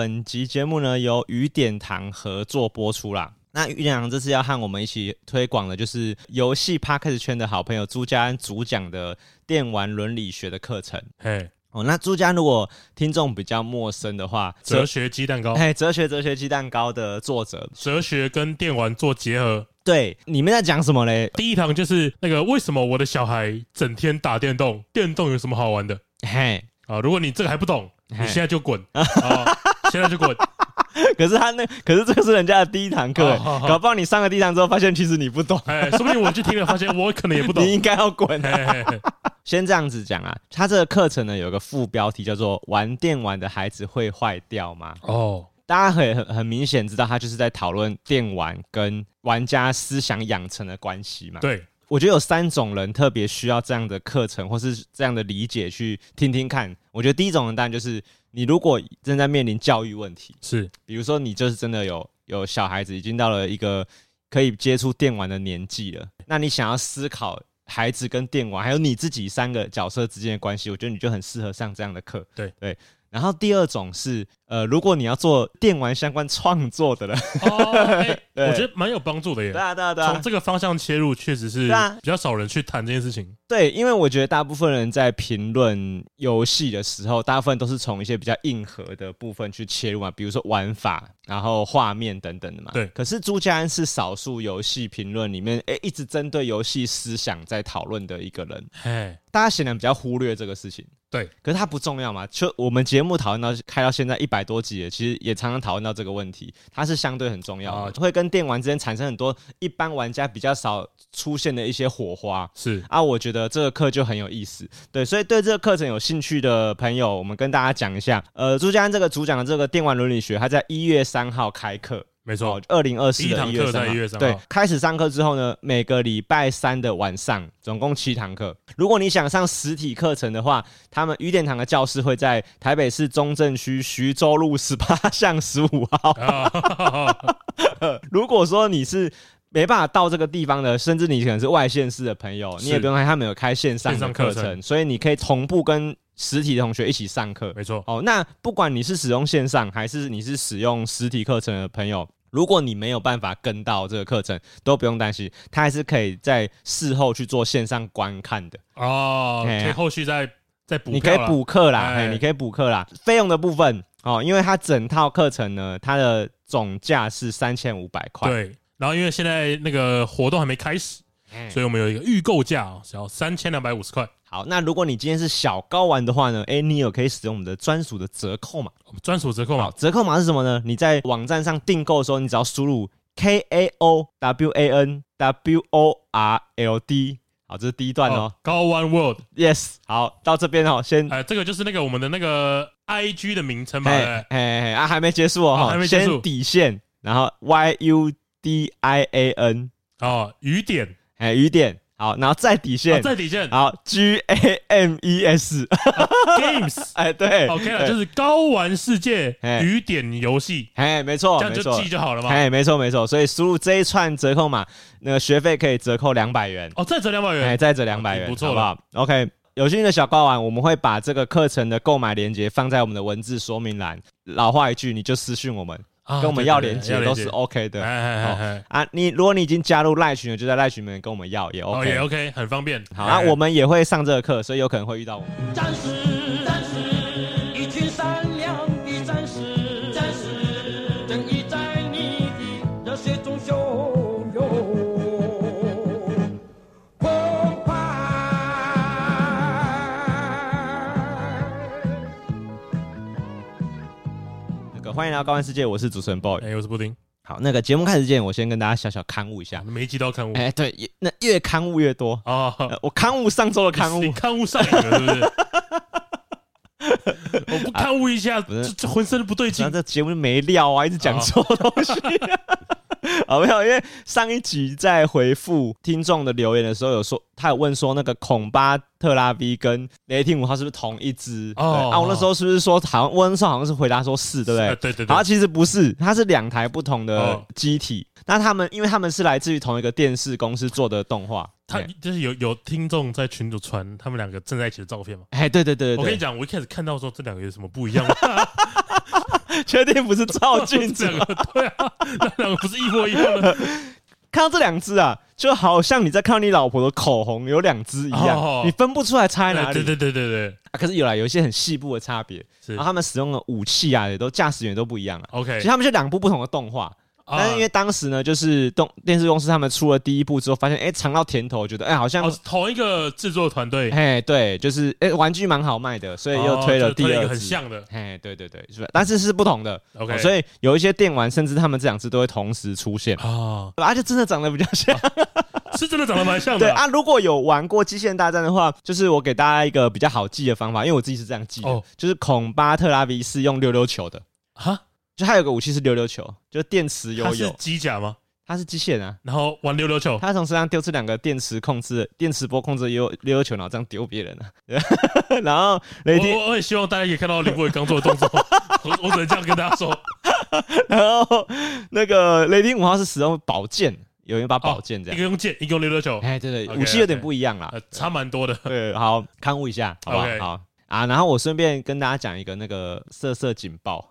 本集节目呢由雨点堂合作播出啦。那雨点堂这次要和我们一起推广的，就是游戏 Podcast 圈的好朋友朱家安主讲的电玩伦理学的课程。嘿，哦，那朱家安如果听众比较陌生的话，哲学鸡蛋糕，嘿，哲学哲学鸡蛋糕的作者，哲学跟电玩做结合。对，里面在讲什么嘞？第一堂就是那个为什么我的小孩整天打电动？电动有什么好玩的？嘿，啊，如果你这个还不懂。你现在就滚 啊！现在就滚。可是他那，可是这个是人家的第一堂课，搞不好你上了第一堂之后，发现其实你不懂。哎，说不定我去听了，发现我可能也不懂。你应该要滚。先这样子讲啊，他这个课程呢，有个副标题叫做“玩电玩的孩子会坏掉吗？”哦，大家很很很明显知道，他就是在讨论电玩跟玩家思想养成的关系嘛。对。我觉得有三种人特别需要这样的课程，或是这样的理解去听听看。我觉得第一种人当然就是你如果正在面临教育问题，是，比如说你就是真的有有小孩子已经到了一个可以接触电玩的年纪了，那你想要思考孩子跟电玩还有你自己三个角色之间的关系，我觉得你就很适合上这样的课。对对。然后第二种是，呃，如果你要做电玩相关创作的人，哦 欸、我觉得蛮有帮助的耶。对啊，对啊，对啊。从这个方向切入，确实是比较少人去谈这件事情。对，因为我觉得大部分人在评论游戏的时候，大部分都是从一些比较硬核的部分去切入嘛，比如说玩法，然后画面等等的嘛。对。可是朱家安是少数游戏评论里面，哎，一直针对游戏思想在讨论的一个人。嘿，大家显然比较忽略这个事情。对，可是它不重要嘛？就我们节目讨论到开到现在一百多集了，其实也常常讨论到这个问题，它是相对很重要的，啊、会跟电玩之间产生很多一般玩家比较少出现的一些火花。是啊，我觉得这个课就很有意思。对，所以对这个课程有兴趣的朋友，我们跟大家讲一下。呃，朱家安这个主讲的这个电玩伦理学，他在一月三号开课。没错，二零二四的一月三号，对，开始上课之后呢，每个礼拜三的晚上，总共七堂课。如果你想上实体课程的话，他们与点堂的教室会在台北市中正区徐州路十八巷十五号。如果说你是没办法到这个地方的，甚至你可能是外县市的朋友，你也不用害怕，他们有开线上的课程，所以你可以同步跟实体的同学一起上课。没错，哦，那不管你是使用线上还是你是使用实体课程的朋友。如果你没有办法跟到这个课程，都不用担心，他还是可以在事后去做线上观看的哦。可以后续再再补，你可以补课啦，哎，你可以补课啦。费用的部分哦，因为它整套课程呢，它的总价是三千五百块。对，然后因为现在那个活动还没开始，所以我们有一个预购价哦，只要三千两百五十块。好，那如果你今天是小高玩的话呢？哎，你有可以使用我们的专属的折扣码，专属折扣码。折扣码是什么呢？你在网站上订购的时候，你只要输入 K A O W A N W O R L D。好，这是第一段哦。高玩 World，Yes。好，到这边哦，先，哎，这个就是那个我们的那个 I G 的名称嘛。哎哎啊，还没结束哦，哈，还没结束。先底线，然后 Y U D I A N，哦，雨点，哎，雨点。好，然后再底线，再底线，好，G A M E S Games，哎，对，OK 了，就是高玩世界雨点游戏，哎，没错，这样就记就好了嘛，哎，没错，没错，所以输入这一串折扣码，那个学费可以折扣两百元，哦，再折两百元，哎，再折两百元，不错，好不好？OK，有兴趣的小高玩，我们会把这个课程的购买链接放在我们的文字说明栏。老话一句，你就私讯我们。跟我们要连接都是 OK 的，啊，你如果你已经加入赖群了，就在赖群里面跟我们要也 OK，也 OK，很方便。好，那我们也会上这个课，所以有可能会遇到我。们。欢迎来到高玩世界，我是主持人 boy，哎，我是布丁。好，那个节目开始之前，我先跟大家小小刊物一下，每一集都要刊物。哎，对，那越刊物越多哦。我刊物上周的刊物，你勘误上瘾了，是不是？我不勘误一下，这这浑身都不对劲，这节目没料啊，一直讲错东西。好，没有，因为上一集在回复听众的留言的时候，有说他有问说那个孔巴特拉 V 跟雷霆五号是不是同一只？哦，啊，我那时候是不是说好像温少好像是回答说是，对不对？对对对。好，其实不是，它是两台不同的机体。那他们因为他们是来自于同一个电视公司做的动画。他就是有有听众在群组传他们两个正在一起的照片嘛？哎，对对对对，我跟你讲，我一开始看到说这两个有什么不一样吗？确定不是照镜子吗？对啊，那两个不是一模一样的。看到这两只啊，就好像你在看到你老婆的口红有两只一样，哦、你分不出来差在哪里。对对对对对。啊，可是有啦，有一些很细部的差别。是。然后他们使用的武器啊，也都驾驶员都不一样啊。OK。其实他们就两部不同的动画。但是因为当时呢，就是动电视公司他们出了第一部之后，发现哎尝到甜头，觉得哎好像同一个制作团队，哎对，就是哎玩具蛮好卖的，所以又推了第二个很像的，哎对对对，是吧？但是是不同的，OK，所以有一些电玩甚至他们这两只都会同时出现。啊，而且真的长得比较像，是真的长得蛮像的。对啊，如果有玩过机械人大战的话，就是我给大家一个比较好记的方法，因为我自己是这样记的，就是孔巴特拉维是用溜溜球的。哈。就还有个武器是溜溜球，就电磁悠悠。它是机甲吗？它是机械人啊。然后玩溜溜球，他从身上丢出两个电池控制、电磁波控制溜溜溜球，然后这样丢别人啊。然后雷霆，我我也希望大家可以看到林博伟刚做的动作，我我只能这样跟大家说。然后那个雷霆五号是使用宝剑，有一把宝剑这样，一个用剑，一个用溜溜球。哎，对对，武器有点不一样啦，差蛮多的。对，好，勘误一下，好不好？好啊。然后我顺便跟大家讲一个那个色色警报。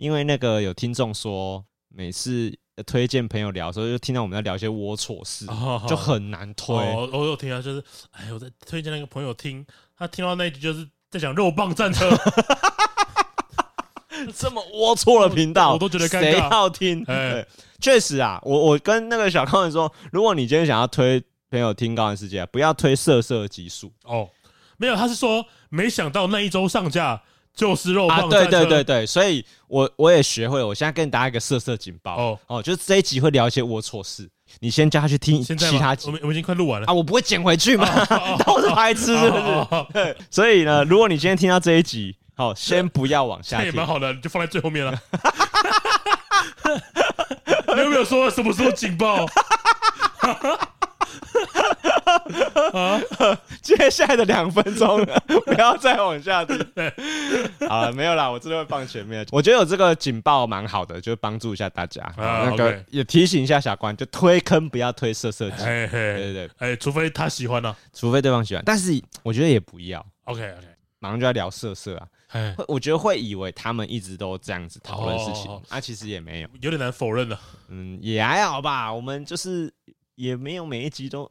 因为那个有听众说，每次推荐朋友聊的时候，就听到我们在聊一些龌龊事，就很难推。哦，我有听到，就是哎，我在推荐那个朋友听，他听到那一集就是在讲肉棒战车 这么龌龊的频道，我都觉得尴尬。谁要听？对，确实啊，我我跟那个小康人说，如果你今天想要推朋友听《高玩世界》，不要推色色集数哦。没有，他是说没想到那一周上架。就是肉棒、啊，对对对对，所以我我也学会了，我现在跟大家一个色色警报。哦。哦，就是这一集会聊一些龌龊事，你先叫他去听其他集，我们我们已经快录完了。啊，我不会剪回去嘛，都是白痴是不是？对，所以呢，如果你今天听到这一集，好，先不要往下，也蛮好的，你就放在最后面了。你有没有说什么时候警报？啊！接下来的两分钟，不要再往下听。好了，没有啦，我真的会放前面。我觉得有这个警报蛮好的，就帮助一下大家。啊、那个也提醒一下小关，就推坑不要推色色集。对对对，哎，除非他喜欢呢、啊，除非对方喜欢。但是我觉得也不要。OK OK，马上就要聊色色啊。会，我觉得会以为他们一直都这样子讨论事情，那、啊、其实也没有，有点难否认了。嗯，也还好吧。我们就是。也没有每一集都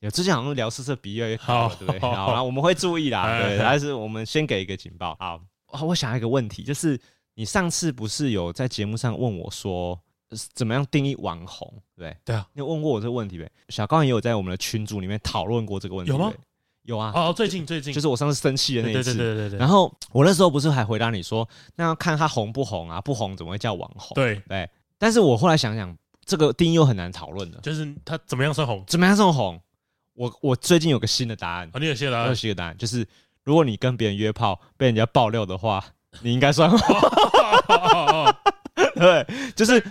有，之前好像聊色色比越来越好，对不对？好，然后我们会注意啦，对。但是我们先给一个警报。好，我想一个问题，就是你上次不是有在节目上问我说，怎么样定义网红？对对啊，你有问过我这个问题没？小高也有在我们的群组里面讨论过这个问题，有吗？有啊。哦，最近最近就是我上次生气的那一次，对对对对。然后我那时候不是还回答你说，那要看他红不红啊？不红怎么会叫网红？对对。但是我后来想想。这个定义又很难讨论的，就是他怎么样算红？怎么样算红？我我最近有个新的答案。啊，你有新的答案？有新的答案，就是如果你跟别人约炮被人家爆料的话，你应该算红。对，就是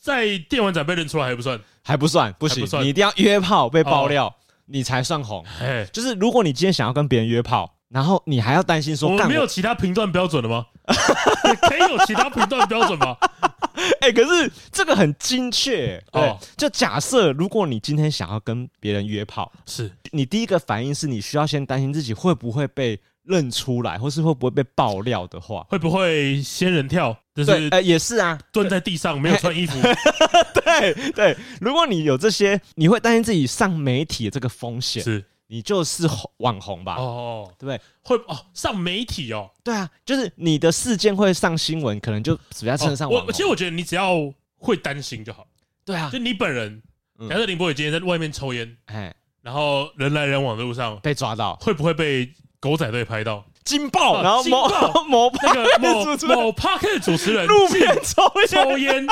在电玩展被认出来还不算，还不算，不行，你一定要约炮被爆料，你才算红。哎，就是如果你今天想要跟别人约炮，然后你还要担心说，我没有其他评断标准了吗？可以有其他评断标准吗？哎、欸，可是这个很精确哦。就假设如果你今天想要跟别人约炮，是你第一个反应是你需要先担心自己会不会被认出来，或是会不会被爆料的话，会不会仙人跳？就是呃，也是啊，蹲在地上没有穿衣服。对对，如果你有这些，你会担心自己上媒体的这个风险是。你就是网红吧？哦，对不对？会哦，上媒体哦。对啊，就是你的事件会上新闻，可能就只要称上网红。我其实我觉得你只要会担心就好。对啊，就你本人，假设林博宇今天在外面抽烟，哎，然后人来人往的路上被抓到，会不会被狗仔队拍到？惊爆！然后某 某那个某某 Podcast 主持人路边抽抽烟。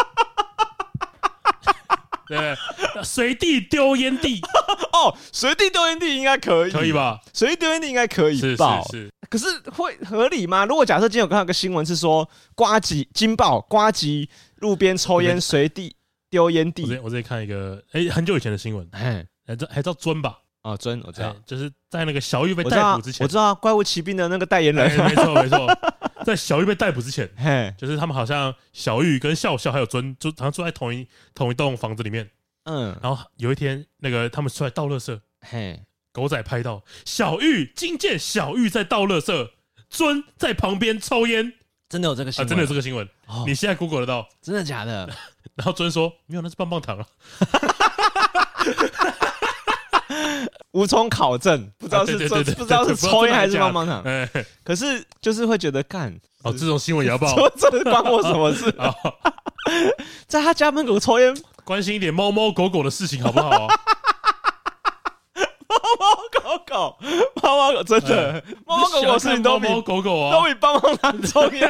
对，随地丢烟蒂 哦，随地丢烟蒂应该可以，可以吧？随地丢烟蒂应该可以，是是是。可是会合理吗？如果假设今天有看到个新闻是说，瓜吉惊爆，瓜吉路边抽烟，随地丢烟蒂。我我这里看一个，哎，很久以前的新闻，哎，还叫还叫尊吧？哦，尊，我知道，就是在那个小玉被逮捕之前，我知道怪物骑兵的那个代言人，没错没错，在小玉被逮捕之前，嘿，就是他们好像小玉跟笑笑还有尊，就好像住在同一同一栋房子里面，嗯，然后有一天那个他们出来倒垃圾，嘿，狗仔拍到小玉惊见小玉在倒垃圾，尊在旁边抽烟，真的有这个新闻？啊，真的有这个新闻？哦，你现在 Google 得到？真的假的？然后尊说没有，那是棒棒糖啊。无从考证，不知道是不知道是 抽烟还是棒棒糖。可是就是会觉得干哦，这种新闻也要报，这关我什么事？在他家门口抽烟，关心一点猫猫狗狗的事情好不好？猫猫狗狗，猫猫狗真的，猫猫狗狗事情都比猫狗狗啊，都比棒棒糖重要。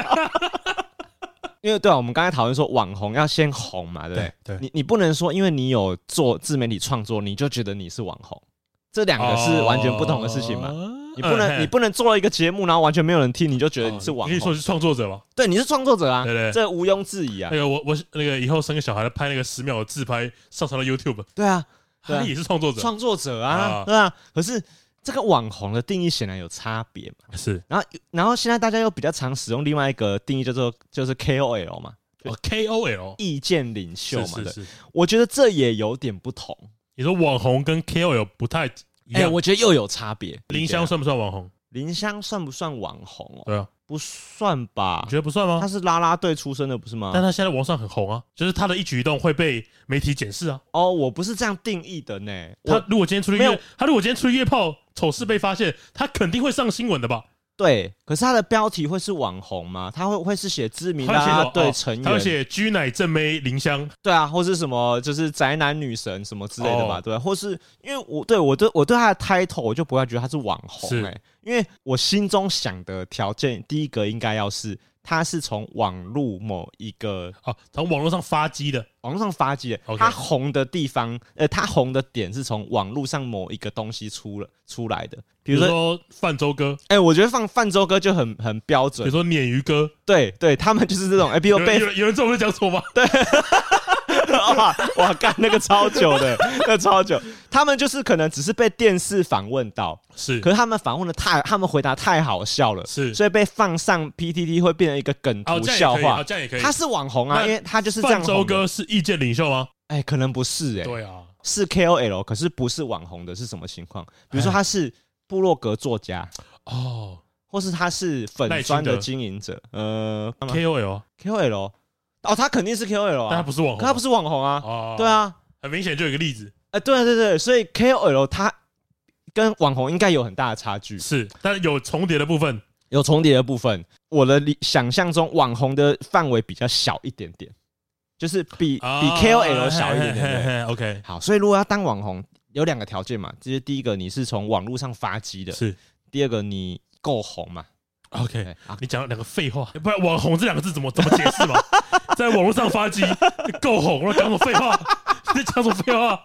因为对啊，我们刚才讨论说网红要先红嘛，对不对？对，你你不能说因为你有做自媒体创作，你就觉得你是网红。这两个是完全不同的事情嘛？你不能，你不能做了一个节目，然后完全没有人听，你就觉得你是网红。你可以说是创作者吗？对，你是创作者啊，对对，这毋庸置疑啊。那个我我那个以后生个小孩，拍那个十秒的自拍，上传到 YouTube。对啊，他也是创作者，创作者啊，对啊。可是这个网红的定义显然有差别嘛？是。然后，然后现在大家又比较常使用另外一个定义，叫做就是 KOL 嘛。哦，KOL，意见领袖嘛。是是。我觉得这也有点不同。你说网红跟 KOL 不太？哎、欸，我觉得又有差别。林香算不算网红？林香算不算网红哦？对啊，不算吧？你觉得不算吗？他是啦啦队出身的，不是吗？但他现在网上很红啊，就是他的一举一动会被媒体检视啊。哦，我不是这样定义的呢。他如果今天出去约，他如果今天出去约炮，丑事被发现，他肯定会上新闻的吧？对，可是他的标题会是网红吗？他会会是写知名的对成员，他会写居乃正妹林香，对啊，或是什么就是宅男女神什么之类的吧？对，或是因为我对我对我对他的 title 我就不会觉得他是网红哎，因为我心中想的条件，第一个应该要是。他是从网络某一个哦，从网络上发迹的，网络上发迹的。Okay. 他红的地方，呃，他红的点是从网络上某一个东西出了出来的，比如说泛舟哥。哎、欸，我觉得放泛舟哥就很很标准。比如说鲶鱼哥，对对，他们就是这种。哎、欸，比如被有人有人这么讲错吗？对。哇哇干那个超久的，那个、超久。他们就是可能只是被电视访问到，是，可是他们访问的太，他们回答太好笑了，是，所以被放上 PTT 会变成一个梗图笑话。哦，这样也可以，他是网红啊，因为他就是这样。泛舟哥是意见领袖吗？哎、欸，可能不是哎、欸。对啊，是 KOL，可是不是网红的，是什么情况？比如说他是部落格作家哦，或是他是粉砖的经营者，呃，KOL，KOL。哦，他肯定是 KOL 啊，但他不是网红，他不是网红啊。哦，对啊，很明显就有一个例子。哎、欸，对对对，所以 KOL 他跟网红应该有很大的差距。是，但有重叠的部分，有重叠的部分。我的理想象中，网红的范围比较小一点点，就是比、哦、比 KOL 小一点点。嘿嘿嘿 OK，好，所以如果要当网红，有两个条件嘛，就是第一个你是从网络上发迹的，是；第二个你够红嘛。OK，你讲了两个废话，不然“网红”这两个字怎么怎么解释嘛？在网络上发迹够红，了讲什么废话？你 在讲什么废话？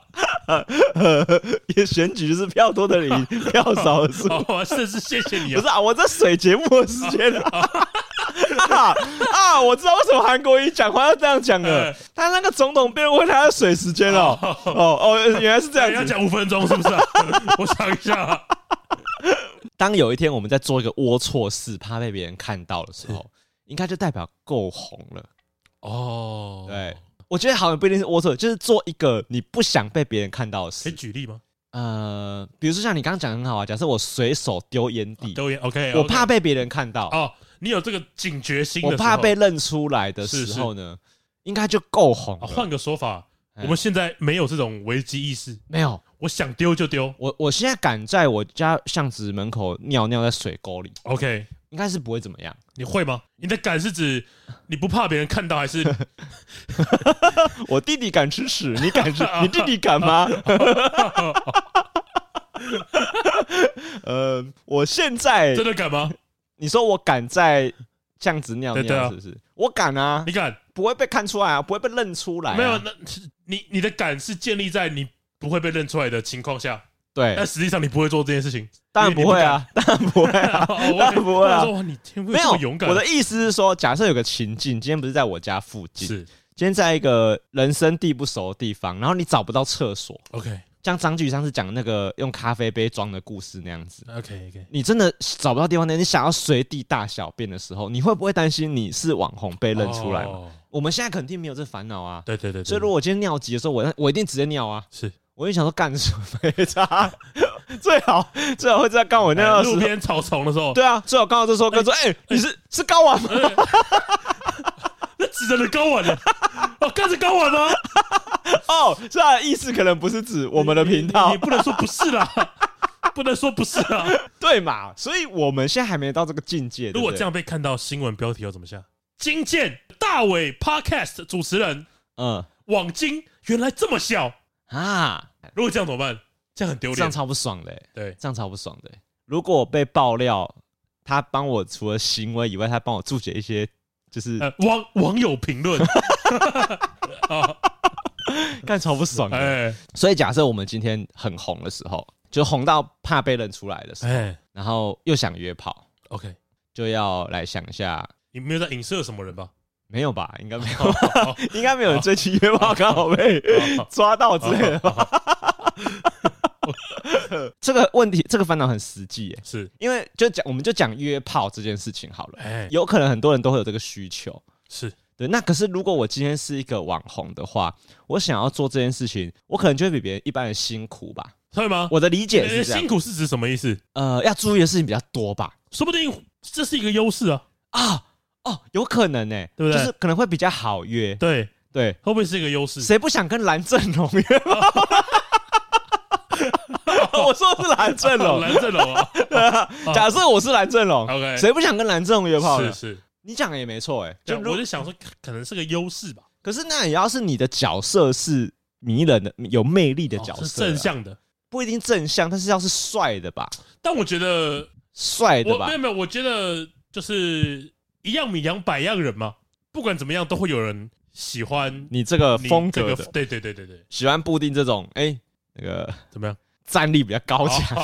也选举就是票多的赢，票少的输。哦，是是，谢谢你。不是啊，我在水节目的时间啊啊啊！我知道为什么韩国瑜讲话要这样讲了。他那个总统辩论会，他的水时间哦。哦哦，原来是这样。要讲五分钟是不是？我想一下。当有一天我们在做一个龌龊事，怕被别人看到的时候，应该就代表够红了。哦，对，我觉得好像不一定是龌龊，就是做一个你不想被别人看到的事。可以举例吗？呃，比如说像你刚刚讲的很好啊，假设我随手丢烟蒂，丢烟，OK，我怕被别人看到。哦，你有这个警觉心，我怕被认出来的时候呢，应该就够红。换个说法，我们现在没有这种危机意识，没有。我想丢就丢，我我现在敢在我家巷子门口尿尿在水沟里，OK，应该是不会怎么样。你会吗？你的敢是指你不怕别人看到，还是 我弟弟敢吃屎？你敢吃？你弟弟敢吗？呃，我现在真的敢吗？你说我敢在巷子尿尿，是不是？我敢啊！你敢？不会被看出来啊？不会被认出来？没有，那你你的敢是建立在你。不会被认出来的情况下，对，但实际上你不会做这件事情，当然不会啊，当然不会啊，当然不会啊。说你没有勇敢。我的意思是说，假设有个情境，今天不是在我家附近，是。今天在一个人生地不熟的地方，然后你找不到厕所，OK，像张继上次讲那个用咖啡杯装的故事那样子，OK OK，你真的找不到地方那，你想要随地大小便的时候，你会不会担心你是网红被认出来吗？我们现在肯定没有这烦恼啊，对对对，所以如果我今天尿急的时候，我我一定直接尿啊，是。我也想说干什么没差，最好最好会在刚我那个路边草丛的时候，对啊，最好刚好这时候跟说，哎，你是是睾丸吗？那指着的睾丸的，哦，干是睾丸吗？哦，这样的意思可能不是指我们的频道，你不能说不是啦，不能说不是啊，对嘛？所以我们现在还没到这个境界。如果这样被看到新闻标题要怎么下？惊见大伟 Podcast 主持人，嗯，网金原来这么小啊！如果这样怎么办？这样很丢脸，这样超不爽的。对，这样超不爽的。如果我被爆料，他帮我除了行为以外，他帮我注解一些。就是网网友评论，干超不爽的。所以假设我们今天很红的时候，就红到怕被认出来的时候，然后又想约炮，OK，就要来想一下，你没有在影射什么人吧？没有吧？应该没有，应该没有人追求约炮，刚好被 抓到之类的吧？这个问题，这个烦恼很实际，哎，是因为就讲，我们就讲约炮这件事情好了，哎，有可能很多人都会有这个需求，是对。那可是如果我今天是一个网红的话，我想要做这件事情，我可能就会比别人一般人辛苦吧？会吗？我的理解是，辛苦是指什么意思？呃，要注意的事情比较多吧？说不定这是一个优势啊！啊，哦，有可能呢，对不对？就是可能会比较好约，对对，会不会是一个优势？谁不想跟蓝正龙约炮？我说的是蓝正龙，蓝正龙啊！假设我是蓝正龙，OK，谁不想跟蓝正龙约炮？是是，你讲的也没错，哎，就我就想说，可能是个优势吧。可是那也要是你的角色是迷人的、有魅力的角色，是正向的，不一定正向，但是要是帅的吧？但我觉得帅的吧？没有没有，我觉得就是一样米养百样人嘛，不管怎么样，都会有人喜欢你这个风格的。对对对对对，喜欢布丁这种，哎，那个怎么样？战力比较高强，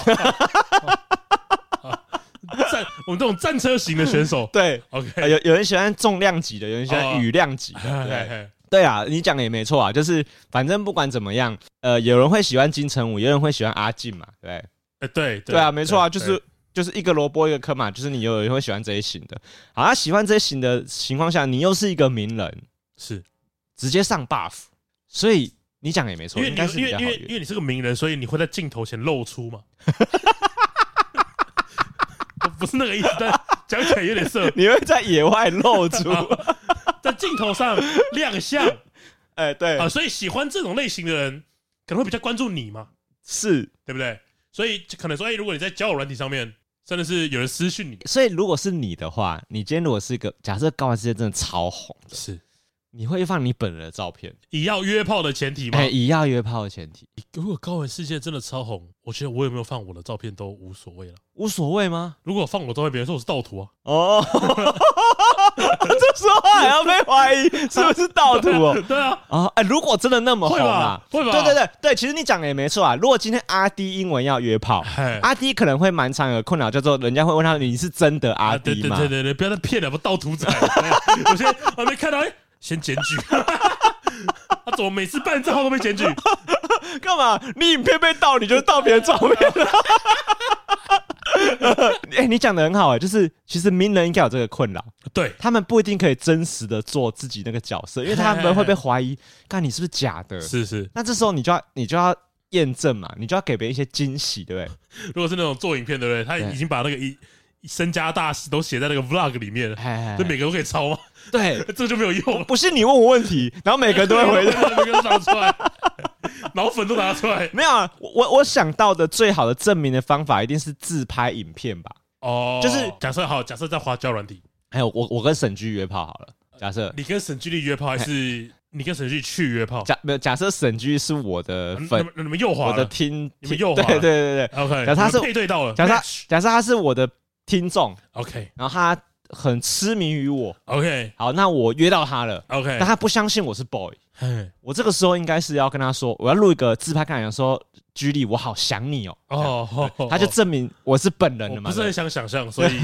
战我们这种战车型的选手，对，OK，有有人喜欢重量级的，有人喜欢羽量级的，对，对啊，你讲的也没错啊，就是反正不管怎么样，呃，有人会喜欢金城武，有人会喜欢阿进嘛，对，哎，对，对啊，没错啊，就是就是一个萝卜一个坑嘛，就是你有人会喜欢这一型的，好，他喜欢这一型的情况下，你又是一个名人，是直接上 buff，所以。你讲也没错，因为因为因为因为因为你是个名人，所以你会在镜头前露出嘛？不是那个意思，但讲起来有点色。你会在野外露出，在镜头上亮相。哎、欸，对啊，所以喜欢这种类型的人，可能会比较关注你嘛？是对不对？所以可能说，哎、欸，如果你在交友软体上面，真的是有人私讯你，所以如果是你的话，你今天如果是一个假设，高玩世界真的超红的，是。你会放你本人的照片，以要约炮的前提吗？哎，以要约炮的前提。如果高玩世界真的超红，我觉得我有没有放我的照片都无所谓了。无所谓吗？如果放我照片，别人说我是盗图啊。哦，这 说话还要被怀疑是不是盗图哦？对啊。啊，哎，如果真的那么红啊，会吧？对对对对，其实你讲的也没错啊。如果今天阿 D 英文要约炮，阿 D 可能会蛮常有困扰，叫做人家会问他你是真的阿 D 吗？对对对，不要再骗了，不盗图仔。我先我没看到哎。先检举，他怎么每次办账号都被检举？干嘛？你影片被盗，你就盗别人照片了？哎、欸，你讲的很好哎、欸，就是其实名人应该有这个困扰，对他们不一定可以真实的做自己那个角色，因为他们会被怀疑，看你是不是假的？是是。那这时候你就要你就要验证嘛，你就要给别人一些惊喜，对不对？如果是那种做影片，对不对？他已经把那个一。身家大事都写在那个 vlog 里面，就每个都可以抄吗？对，这就没有用。不是你问我问题，然后每个人都会回答，每个都拿出来，脑粉都拿出来。没有啊，我我想到的最好的证明的方法，一定是自拍影片吧？哦，就是假设好，假设在花椒软体，还有我我跟沈居约炮好了。假设你跟沈居力约炮，还是你跟沈居去约炮？假没有假设沈居是我的粉，你们又滑我的听，你们又滑，对对对对，OK。假设他是配对到了，假设假设他是我的。听众，OK，然后他很痴迷于我，OK，好，那我约到他了，OK，但他不相信我是 boy，我这个时候应该是要跟他说，我要录一个自拍，看人说，居里，我好想你哦，哦，他就证明我是本人了嘛，不是很想想象，所以，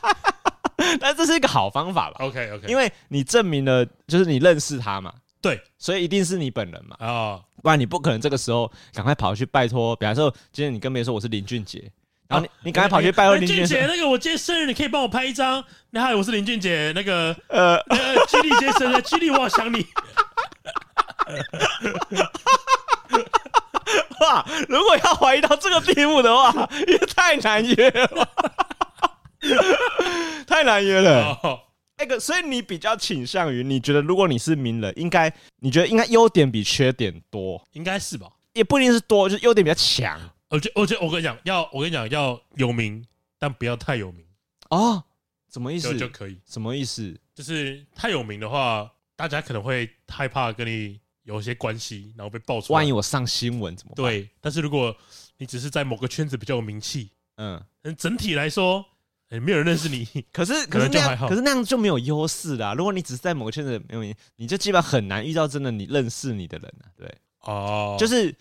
但这是一个好方法吧，OK，OK，因为你证明了就是你认识他嘛，对，所以一定是你本人嘛，啊，不然你不可能这个时候赶快跑去拜托，比方说今天你跟别人说我是林俊杰。然后你你赶快跑去拜托林俊杰，那个我今天生日，你可以帮我拍一张。你好我是林俊杰，那个呃呃，居里今天生日，居里我好想你。哇如果要怀疑到这个地步的话，也太难约了，太难约了。那个，所以你比较倾向于，你觉得如果你是名人，应该你觉得应该优点比缺点多，应该是吧？也不一定是多，就是优点比较强。我觉，我觉，我跟你讲，要我跟你讲，要有名，但不要太有名哦。什么意思？就，可以。什么意思？就是太有名的话，大家可能会害怕跟你有一些关系，然后被爆出来。万一我上新闻怎么办？对。但是如果你只是在某个圈子比较有名气，嗯，整体来说，哎，没有人认识你。可是，可是那样，可是那样就没有优势啦。如果你只是在某个圈子没有名，你就基本上很难遇到真的你认识你的人啊。对。哦。就是。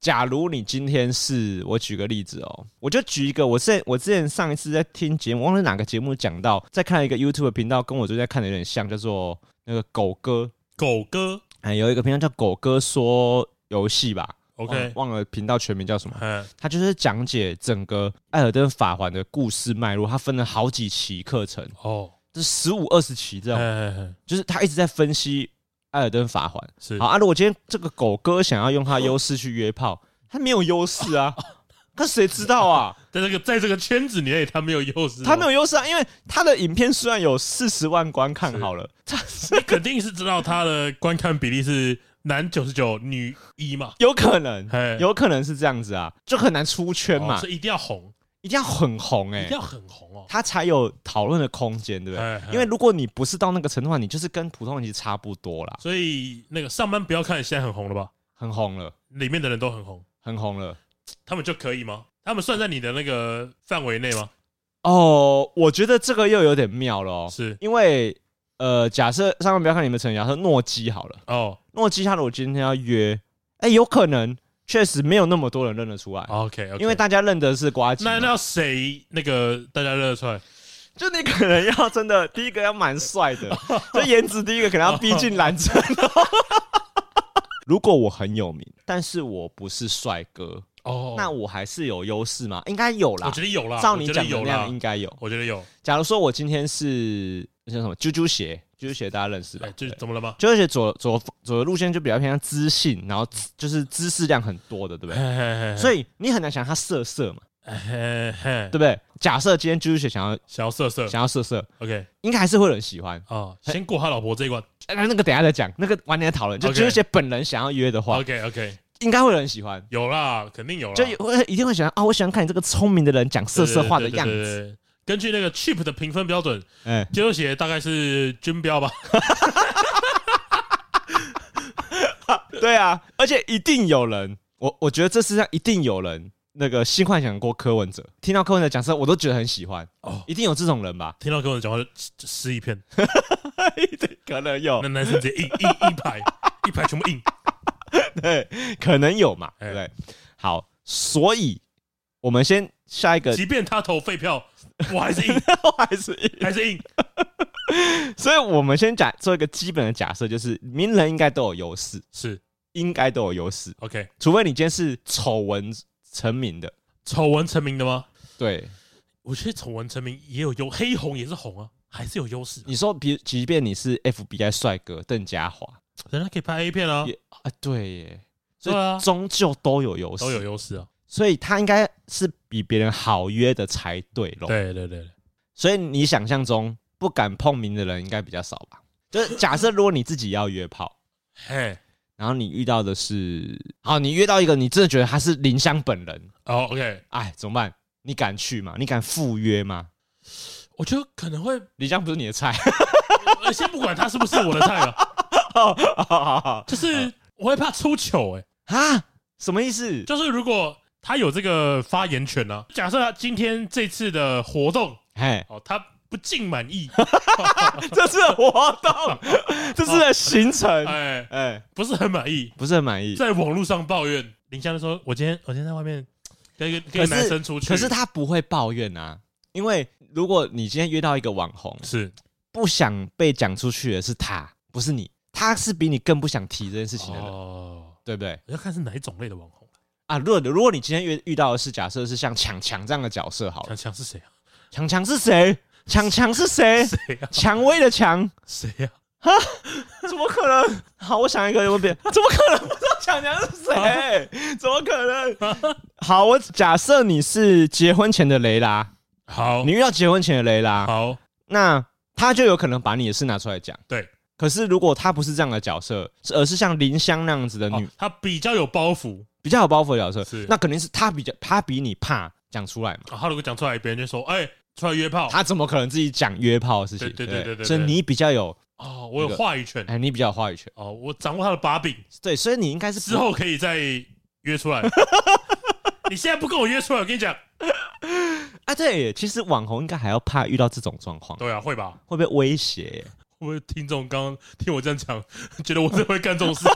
假如你今天是我举个例子哦，我就举一个，我是我之前上一次在听节目，忘了哪个节目讲到，在看一个 YouTube 频道，跟我最近在看的有点像，叫做那个狗哥，狗哥，哎，有一个频道叫狗哥说游戏吧，OK，忘了频道全名叫什么，他就是讲解整个艾尔登法环的故事脉络，他分了好几期课程哦，这十五二十期这样，就是他一直在分析。艾尔登法环是好啊！如果今天这个狗哥想要用他优势去约炮，他没有优势啊！可谁知道啊？在这个在这个圈子里面，他没有优势，他没有优势啊！因为他的影片虽然有四十万观看，好了，他 你肯定是知道他的观看比例是男九十九，女一嘛？有可能，有可能是这样子啊，就很难出圈嘛，所以一定要红。一定要很红哎、欸，一定要很红哦，他才有讨论的空间，对不对？因为如果你不是到那个程度的话，你就是跟普通人其实差不多啦。所以那个上班不要看，现在很红了吧？很红了，里面的人都很红，很红了。他们就可以吗？他们算在你的那个范围内吗？哦，我觉得这个又有点妙了哦，是因为呃，假设上班不要看你们成员，假设诺基好了哦，诺基他如果今天要约，哎，有可能。确实没有那么多人认得出来。OK，因为大家认得是瓜吉。那那谁那个大家认得出来？就你可能要真的第一个要蛮帅的，就颜值第一个可能要逼近蓝城。如果我很有名，但是我不是帅哥哦，那我还是有优势吗？应该有啦。我觉得有啦。照你讲的那样，应该有。我觉得有。假如说我今天是那叫什么啾啾鞋。啾啾鞋大家认识吧？就怎么了吗？啾啾鞋左左左的路线就比较偏向知性，然后就是知识量很多的，对不对？所以你很难想他色色嘛，对不对？假设今天啾啾鞋想要想要色色，想要色色，OK，应该还是会有人喜欢哦。先过他老婆这一关，那那个等下再讲，那个晚点再讨论。就啾啾鞋本人想要约的话，OK OK，应该会有人喜欢。有啦，肯定有啦，就会一定会喜欢啊！我喜欢看你这个聪明的人讲色色话的样子。根据那个 Cheap 的评分标准，哎，啾啾鞋大概是军标吧。对啊，而且一定有人，我我觉得这世上一定有人那个性幻想过柯文哲，听到柯文哲讲说，我都觉得很喜欢哦，一定有这种人吧？听到柯文哲讲话就撕一片，可能有，那男生直接一一一排，一排全部印，对，可能有嘛，对不对？好，所以我们先下一个，即便他投废票。我还是硬，我还是硬，还是硬。所以，我们先假做一个基本的假设，就是名人应该都有优势，是应该都有优势。OK，除非你今天是丑闻成名的，丑闻成名的吗？对，我觉得丑闻成名也有优，黑红也是红啊，还是有优势。你说，比即便你是 FBI 帅哥邓家华，人家可以拍 A 片啊，啊，对耶，所以终究都有优势，都有优势啊。所以他应该是比别人好约的才对喽。对对对，所以你想象中不敢碰名的人应该比较少吧？就是假设如果你自己要约炮，嘿，然后你遇到的是，好，你约到一个你真的觉得他是林香本人，哦，OK，哎，怎么办？你敢去吗？你敢赴约吗？我觉得可能会，林香不是你的菜，先不管他是不是我的菜了，好好好，就是我会怕出糗，哎，啊，什么意思？就是如果。他有这个发言权呢、啊。假设他今天这次的活动，哎，哦，他不尽满意，这次的活动，这次的行程，哎哎，不是很满意，不是很满意，在网络上抱怨。林香说：“我今天，我今天在外面跟一个跟男生出去。”可是他不会抱怨啊，因为如果你今天约到一个网红，是不想被讲出去的是他，不是你，他是比你更不想提这件事情的人，哦，对不对？要看是哪一种类的网红。啊，如果如果你今天遇遇到的是假设是像强强这样的角色，好了，强强是谁啊？强强是谁？强强是谁？谁啊？蔷薇的蔷？谁呀？哈？怎么可能？好，我想一个有没有变？怎么可能不知道？强强是谁？怎么可能？好，我假设你是结婚前的雷拉。好，你遇到结婚前的雷拉。好，那他就有可能把你的事拿出来讲。对。可是如果他不是这样的角色，而是像林香那样子的女，她比较有包袱，比较有包袱的角色，是那肯定是他比较，他比你怕讲出来嘛。他如果讲出来，别人就说：“哎，出来约炮。”他怎么可能自己讲约炮的事情？对对对对。所以你比较有哦，我有话语权。哎，你比较有话语权哦，我掌握他的把柄。对，所以你应该是之后可以再约出来。你现在不跟我约出来，我跟你讲。啊，对，其实网红应该还要怕遇到这种状况。对啊，会吧？会被威胁？会不会听众刚刚听我这样讲，觉得我真的会干这种事？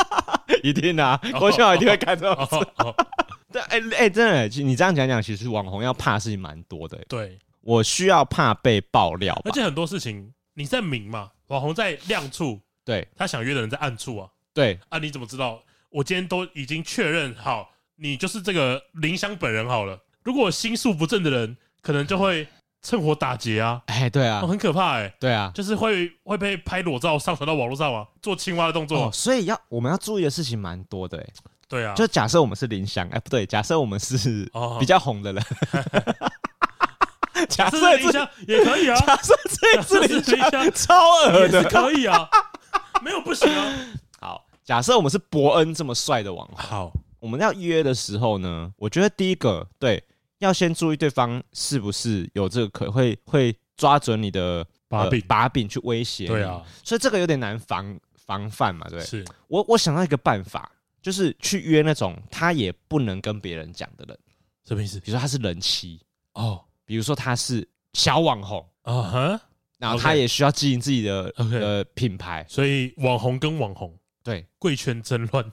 一定啊，我想我一定会干这种事。对，哎哎，真的，你这样讲讲，其实网红要怕的事情蛮多的。对，我需要怕被爆料，而且很多事情你在明嘛，网红在亮处，对他想约的人在暗处啊。对啊，你怎么知道？我今天都已经确认好，你就是这个林香本人好了。如果心术不正的人，可能就会趁火打劫啊！哎，对啊，很可怕哎。对啊，就是会会被拍裸照上传到网络上啊，做青蛙的动作。所以要我们要注意的事情蛮多的哎。对啊，就假设我们是林翔，哎，不对，假设我们是比较红的人。假设林翔也可以啊。假设这次林翔超恶的，可以啊，没有不行啊。好，假设我们是伯恩这么帅的网红。好。我们要约的时候呢，我觉得第一个对，要先注意对方是不是有这个可会会抓准你的把柄、呃、把柄去威胁。对啊，所以这个有点难防防范嘛，对。是。我我想到一个办法，就是去约那种他也不能跟别人讲的人。什么意思？比如说他是人妻。哦，比如说他是小网红。啊哈，然后他也需要经营自己的呃品牌，所以网红跟网红。对。贵圈真乱。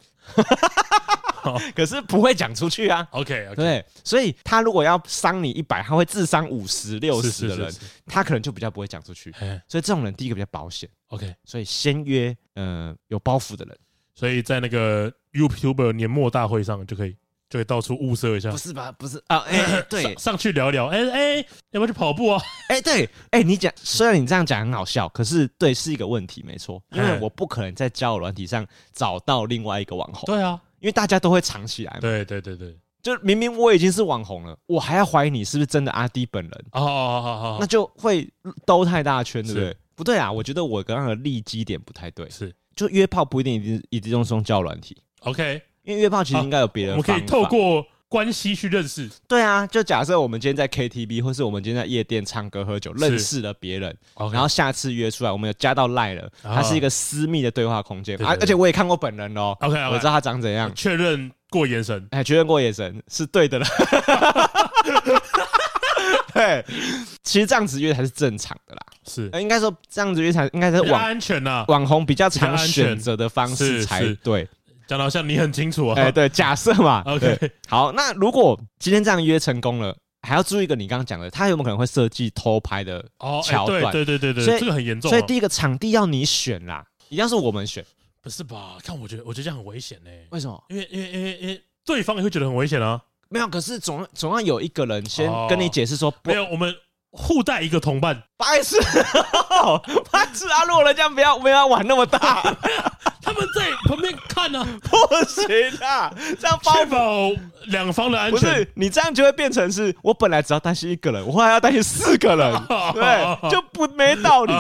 可是不会讲出去啊。OK，对，所以他如果要伤你一百，他会自伤五十、六十的人，他可能就比较不会讲出去。所以这种人第一个比较保险。OK，所以先约呃有包袱的人。所以在那个 YouTuber 年末大会上就可以，就可以到处物色一下。不是吧？不是啊，哎，对，上去聊聊。哎哎，要不要去跑步啊？哎，对，哎，你讲，虽然你这样讲很好笑，可是对，是一个问题，没错，因为我不可能在交友软体上找到另外一个网红。对啊。因为大家都会藏起来嘛，对对对对，就明明我已经是网红了，我还要怀疑你是不是真的阿迪本人。哦，那就会兜太大圈，对不对？不对啊，我觉得我刚刚的立基点不太对，是。就约炮不一定一定一定用用交友软体，OK，因为约炮其实应该有别人，我们可以透过关系去认识。对啊，就假设我们今天在 KTV，或是我们今天在夜店唱歌喝酒，认识了别人，然后下次约出来，我们有加到赖了，它是一个私密的对话空间，而而且我也看过本人哦，OK，我知道他长怎样，确认。过眼神，哎，确认过眼神是对的了。对，其实这样子约才是正常的啦。是，应该说这样子约才应该是网安全呐，网红比较常选择的方式才对。讲的好像你很清楚啊。哎，对，假设嘛。OK，好，那如果今天这样约成功了，还要注意一个你刚刚讲的，他有没有可能会设计偷拍的桥段？对对对对对，这个很严重。所以第一个场地要你选啦，一样是我们选。不是吧？看，我觉得，我觉得这样很危险呢。为什么？因为，因为，因为，因为对方也会觉得很危险啊。没有，可是总总要有一个人先跟你解释说，没有，我们互带一个同伴。白痴，白痴啊！如果人家不要，不要玩那么大，他们在旁边看呢，不行啊！这样确保两方的安全。不是，你这样就会变成是我本来只要担心一个人，我后来要担心四个人，对，就不没道理。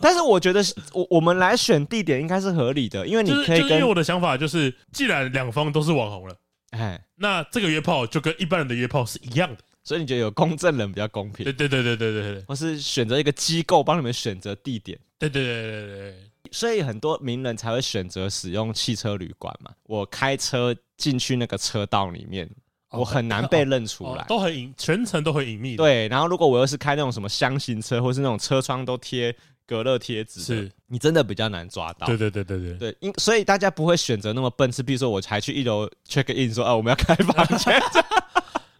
但是我觉得，我我们来选地点应该是合理的，因为你可以跟。因为我的想法就是，既然两方都是网红了，哎，那这个约炮就跟一般人的约炮是一样的。所以你觉得有公证人比较公平？对对对对对对对，或是选择一个机构帮你们选择地点？对对对对对对。所以很多名人才会选择使用汽车旅馆嘛。我开车进去那个车道里面，我很难被认出来，都很隐，全程都很隐秘。对，然后如果我又是开那种什么箱型车，或是那种车窗都贴隔热贴纸，是你真的比较难抓到。对对对对对对，因所以大家不会选择那么笨，是比如说我才去一楼 check in 说啊，我们要开房间。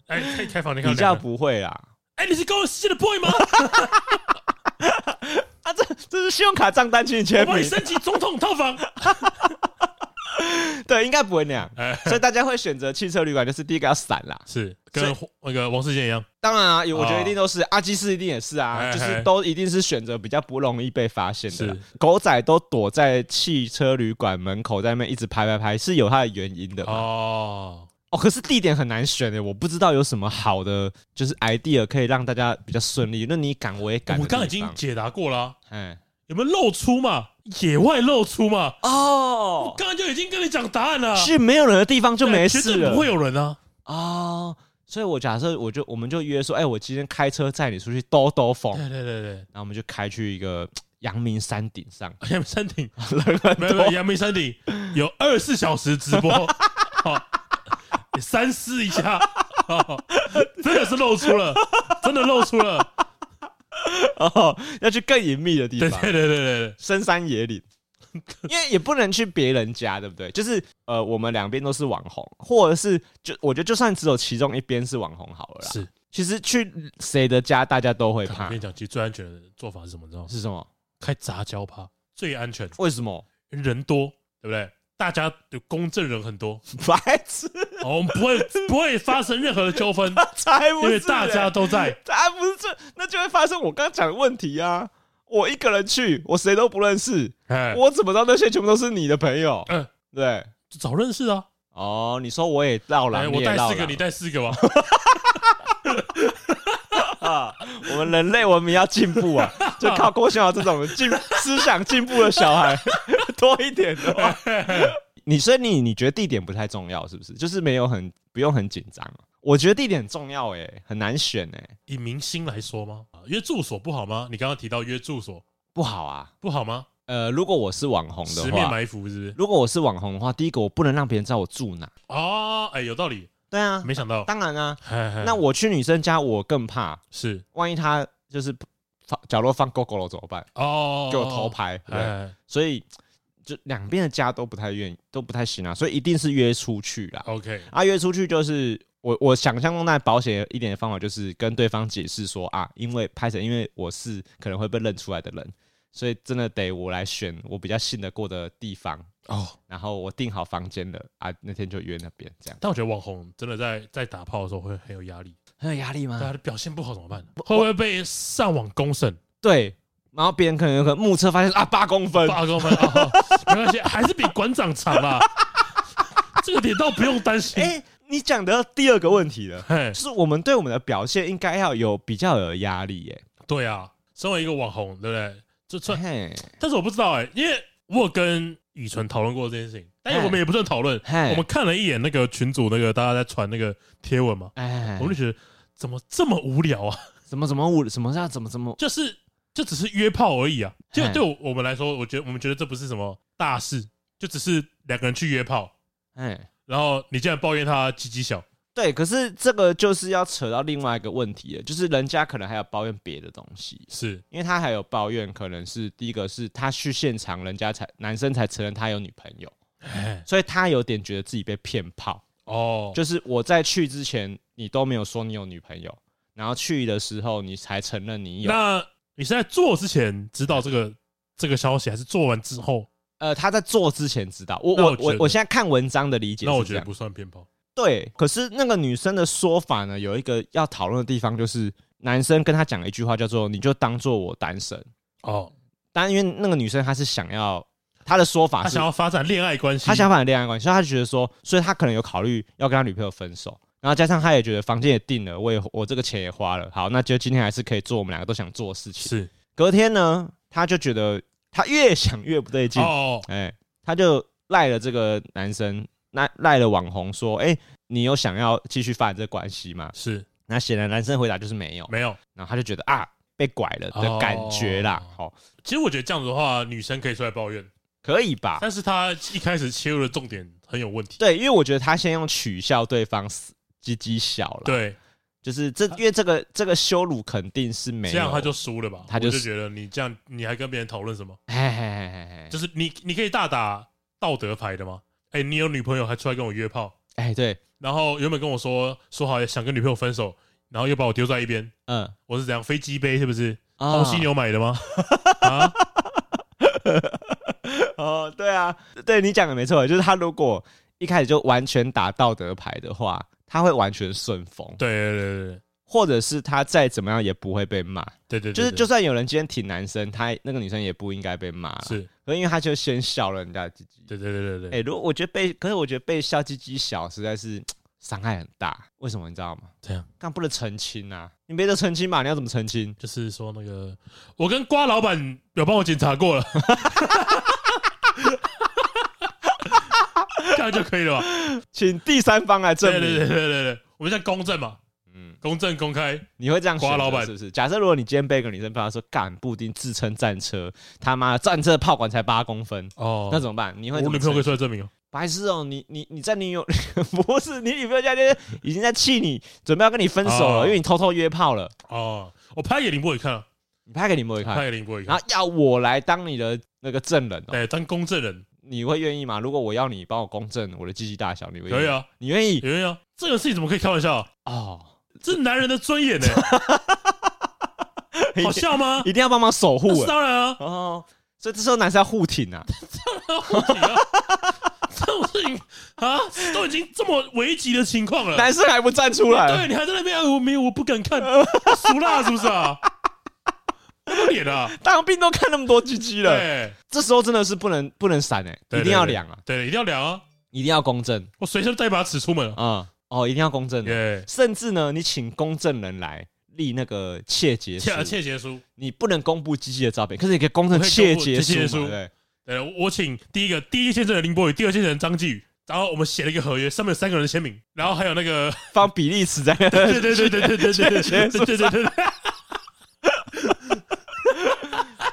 哎，可以开房间，比较不会啦。哎，你是高世界的 boy 吗？啊，这这是信用卡账单，请你签名。我帮你升级总统套房。对，应该不会那样。欸、所以大家会选择汽车旅馆，就是第一个要闪啦。是跟那个王世坚一样。当然啊，我觉得一定都是、哦、阿基斯一定也是啊，就是都一定是选择比较不容易被发现的。是狗仔都躲在汽车旅馆门口，在那边一直拍拍拍，是有它的原因的。哦哦，可是地点很难选诶，我不知道有什么好的就是 idea 可以让大家比较顺利。那你赶我也赶。我刚刚已经解答过了、啊。哎。有没有露出嘛？野外露出嘛？哦，我刚刚就已经跟你讲答案了。是没有人的地方就没事了，不会有人啊。哦，所以我假设，我就我们就约说，哎、欸，我今天开车载你出去兜兜风。对对对对，然后我们就开去一个阳明山顶上。阳明山顶人很多。没有，阳明山顶有二十四小时直播。好，你三思一下。真的是露出了，真的露出了。哦，要去更隐秘的地方，对对对对对，深山野岭，因为也不能去别人家，对不对？就是呃，我们两边都是网红，或者是就我觉得就算只有其中一边是网红好了啦。是，其实去谁的家，大家都会怕。我跟你讲，其实最安全的做法是什么？知道吗？是什么？开杂交趴最安全。为什么？人多，对不对？大家的公证人很多，白痴，我们不会不会发生任何的纠纷，才不是，因为大家都在，才不是这，那就会发生我刚刚讲的问题啊！我一个人去，我谁都不认识，我怎么知道那些全部都是你的朋友？嗯，对，早认识啊！哦，你说我也到了，我带四个，你带四个吧？啊，我们人类文明要进步啊，就靠郭勋这种进思想进步的小孩。多一点的，你所以你你觉得地点不太重要是不是？就是没有很不用很紧张。我觉得地点很重要哎，很难选哎。以明星来说吗？约住所不好吗？你刚刚提到约住所不好啊，不好吗？呃，如果我是网红的话，十面埋伏是不是？如果我是网红的话，第一个我不能让别人知道我住哪。哦，哎，有道理。对啊，没想到。当然啊，那我去女生家，我更怕是万一她就是放角落放 Gogoro 怎么办？哦，给我偷拍。对，所以。就两边的家都不太愿意，都不太行啊，所以一定是约出去啦。OK，啊，约出去就是我我想象中那保险一点的方法，就是跟对方解释说啊，因为拍摄，因为我是可能会被认出来的人，所以真的得我来选我比较信得过的地方哦。然后我订好房间了啊，那天就约那边这样。但我觉得网红真的在在打炮的时候会很有压力，很有压力吗？对，他的表现不好怎么办？会不会被上网公审？对。然后别人可能有可能目测发现啊，八公分，八公分，哦、没关系，还是比馆长长啊。这个点倒不用担心。哎、欸，你讲的第二个问题了，嘿就是我们对我们的表现应该要有比较有压力耶。对啊，身为一个网红，对不对？就但是我不知道哎，因为我有跟雨纯讨论过这件事情，但是我们也不算讨论，我们看了一眼那个群组那个大家在传那个贴文嘛，嘿我们就觉得怎么这么无聊啊？怎么怎么无？什么叫怎么怎么？就是。就只是约炮而已啊！就对我我们来说，我觉得我们觉得这不是什么大事，就只是两个人去约炮。哎，然后你竟然抱怨他鸡鸡小？对，可是这个就是要扯到另外一个问题了，就是人家可能还有抱怨别的东西，是因为他还有抱怨，可能是第一个是他去现场，人家才男生才承认他有女朋友，所以他有点觉得自己被骗炮哦。就是我在去之前，你都没有说你有女朋友，然后去的时候你才承认你有。那你是在做之前知道这个这个消息，还是做完之后？呃，他在做之前知道。我我我我现在看文章的理解，那我觉得不算骗炮。对，可是那个女生的说法呢，有一个要讨论的地方，就是男生跟她讲了一句话，叫做“你就当做我单身”。哦，但因为那个女生她是想要，她的说法是，她想要发展恋爱关系，她想发展恋爱关系，所以她就觉得说，所以她可能有考虑要跟他女朋友分手。然后加上他也觉得房间也定了，我也我这个钱也花了，好，那就今天还是可以做我们两个都想做的事情。是。隔天呢，他就觉得他越想越不对劲，哦，哎，他就赖了这个男生，那赖了网红说，哎，你有想要继续发展这个关系吗？是，那显然男生回答就是没有，没有，然后他就觉得啊，被拐了的感觉啦。好，其实我觉得这样子的话，女生可以出来抱怨，可以吧？但是他一开始切入的重点很有问题，对，因为我觉得他先用取笑对方鸡鸡小了，对。就是这，因为这个这个羞辱肯定是没有，这样他就输了吧？他就觉得你这样，你还跟别人讨论什么？就是你你可以大打道德牌的吗？哎，你有女朋友还出来跟我约炮？哎，对。然后原本跟我说说好想跟女朋友分手，然后又把我丢在一边。嗯，我是怎样飞机杯是不是？红犀牛买的吗？啊？哦，对啊，对你讲的没错，就是他如果一开始就完全打道德牌的话，他会完全顺风。对对对对。或者是他再怎么样也不会被骂，对对，就是就算有人今天挺男生，他那个女生也不应该被骂，是，可因为他就先笑了人家的鸡鸡，对对对对对，哎，如果我觉得被，可是我觉得被笑鸡鸡小实在是伤害很大，为什么你知道吗？这样，干不能澄清啊，你没得澄清嘛，你要怎么澄清？就是说那个，我跟瓜老板有帮我检查过了，这样就可以了吧？请第三方来证明，对对对对对对，我们现在公正嘛。嗯公正公开，你会这样瓜老板是不是？假设如果你今天被一个女生朋友说干布丁自称战车，他妈战车炮管才八公分哦，那怎么办？你会？我女朋友可以出来证明哦。白痴哦，你你你在女友不是你女朋友家里已经在气你，准备要跟你分手了，哦、因为你偷偷约炮了。哦，我拍给林波宇看了，你拍给林波宇看，拍给林波宇看，然后要我来当你的那个证人、哦，对，当公证人，你会愿意吗？如果我要你帮我公证我的鸡鸡大小，你会愿意？可以啊，你愿意？愿意啊，这个事情怎么可以开玩笑啊？哦。这是男人的尊严呢，好笑吗？一定要帮忙守护，当然啊。哦，所以这时候男生要护挺啊，当然要护挺啊。这种事情啊，都已经这么危急的情况了，男生还不站出来？对，你还在那边，我没有，我不敢看，俗辣是不是啊？不脸啊！当兵都看那么多鸡鸡了，对，这时候真的是不能不能闪哎，一定要量啊，对，一定要量啊，一定要公正。我随身带一把尺出门啊。哦，一定要公正的.甚至呢，你请公证人来立那个切结书，切结书，你不能公布机器的照片，可是你可以公证切结书，书，对，对，我请第一个第一签证人林博宇，第二签证人张继宇，然后我们写了一个合约，上面有三个人的签名，然后还有那个放比例尺在，对对对对对对对对对对对，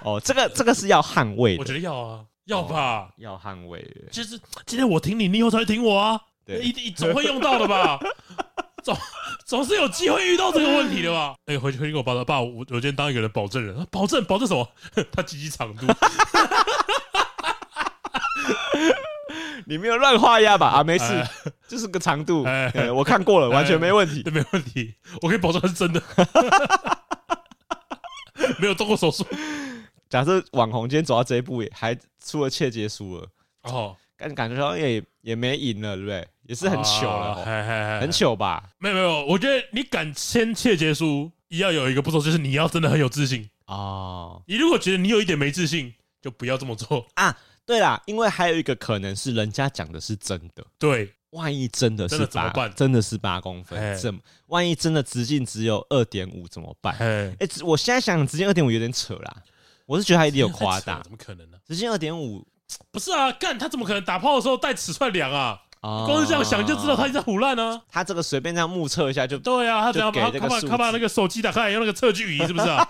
哦，这个这个是要捍卫，我觉得要啊，要吧，要捍卫，就是今天我挺你，你以后才会挺我啊。一一总会用到的吧，总总是有机会遇到这个问题的吧。哎，回去回去跟我爸说，爸，我我今天当一个人保证人，保证保证什么？他积极长度，你没有乱画押吧？啊，没事，就是个长度，我看过了，完全没问题，没问题，我可以保证它是真的，没有动过手术。假设网红今天走到这一步，还出了切结书了，哦。但感觉说也也没赢了，对不对？也是很糗了，很糗吧？没有没有，我觉得你敢签切结书，要有一个步骤，就是你要真的很有自信哦。你如果觉得你有一点没自信，就不要这么做啊。对啦，因为还有一个可能是人家讲的是真的，对。万一真的是八，真的是八公分，怎么？万一真的直径只有二点五怎么办？哎，我现在想直径二点五有点扯啦，我是觉得他一定有夸大，怎么可能呢？直径二点五。不是啊，干他怎么可能打炮的时候带尺寸量啊？光是这样想就知道他一直在胡乱呢。他这个随便这样目测一下就对啊，他只要把他把他把那个手机打开，用那个测距仪是不是啊？